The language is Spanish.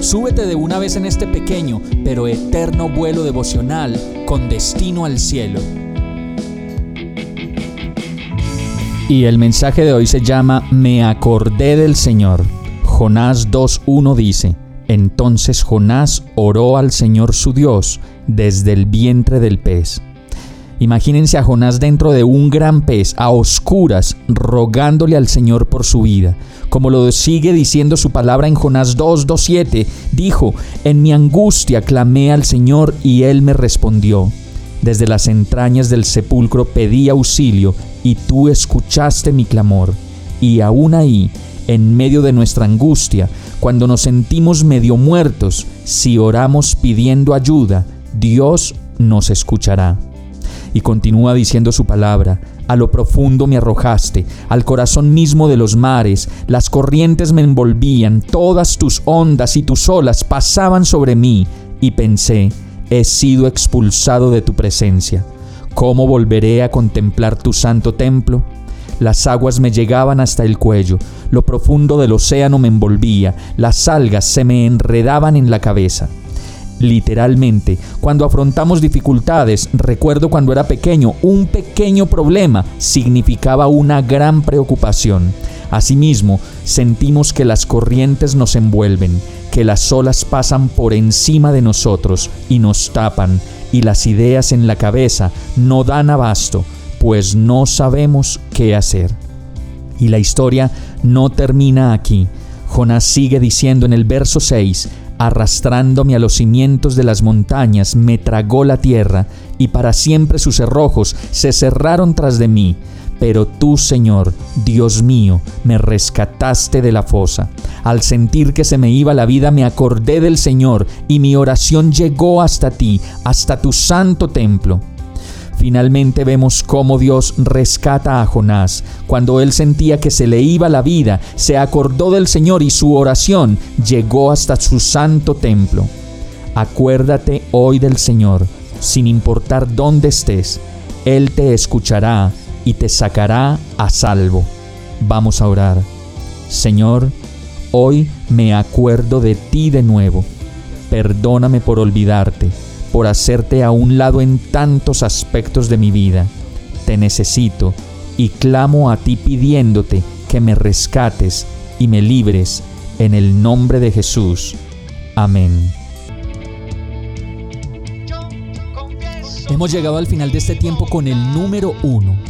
súbete de una vez en este pequeño pero eterno vuelo devocional con destino al cielo. Y el mensaje de hoy se llama Me acordé del Señor. Jonás 2.1 dice, Entonces Jonás oró al Señor su Dios desde el vientre del pez. Imagínense a Jonás dentro de un gran pez, a oscuras, rogándole al Señor por su vida. Como lo sigue diciendo su palabra en Jonás 2.2.7, dijo, En mi angustia clamé al Señor y Él me respondió. Desde las entrañas del sepulcro pedí auxilio y tú escuchaste mi clamor. Y aún ahí, en medio de nuestra angustia, cuando nos sentimos medio muertos, si oramos pidiendo ayuda, Dios nos escuchará. Y continúa diciendo su palabra, a lo profundo me arrojaste, al corazón mismo de los mares, las corrientes me envolvían, todas tus ondas y tus olas pasaban sobre mí, y pensé, he sido expulsado de tu presencia. ¿Cómo volveré a contemplar tu santo templo? Las aguas me llegaban hasta el cuello, lo profundo del océano me envolvía, las algas se me enredaban en la cabeza literalmente. Cuando afrontamos dificultades, recuerdo cuando era pequeño, un pequeño problema significaba una gran preocupación. Asimismo, sentimos que las corrientes nos envuelven, que las olas pasan por encima de nosotros y nos tapan, y las ideas en la cabeza no dan abasto, pues no sabemos qué hacer. Y la historia no termina aquí. Jonás sigue diciendo en el verso 6, arrastrándome a los cimientos de las montañas, me tragó la tierra, y para siempre sus cerrojos se cerraron tras de mí. Pero tú, Señor, Dios mío, me rescataste de la fosa. Al sentir que se me iba la vida, me acordé del Señor, y mi oración llegó hasta ti, hasta tu santo templo. Finalmente vemos cómo Dios rescata a Jonás. Cuando él sentía que se le iba la vida, se acordó del Señor y su oración llegó hasta su santo templo. Acuérdate hoy del Señor, sin importar dónde estés. Él te escuchará y te sacará a salvo. Vamos a orar. Señor, hoy me acuerdo de ti de nuevo. Perdóname por olvidarte por hacerte a un lado en tantos aspectos de mi vida. Te necesito y clamo a ti pidiéndote que me rescates y me libres en el nombre de Jesús. Amén. Hemos llegado al final de este tiempo con el número uno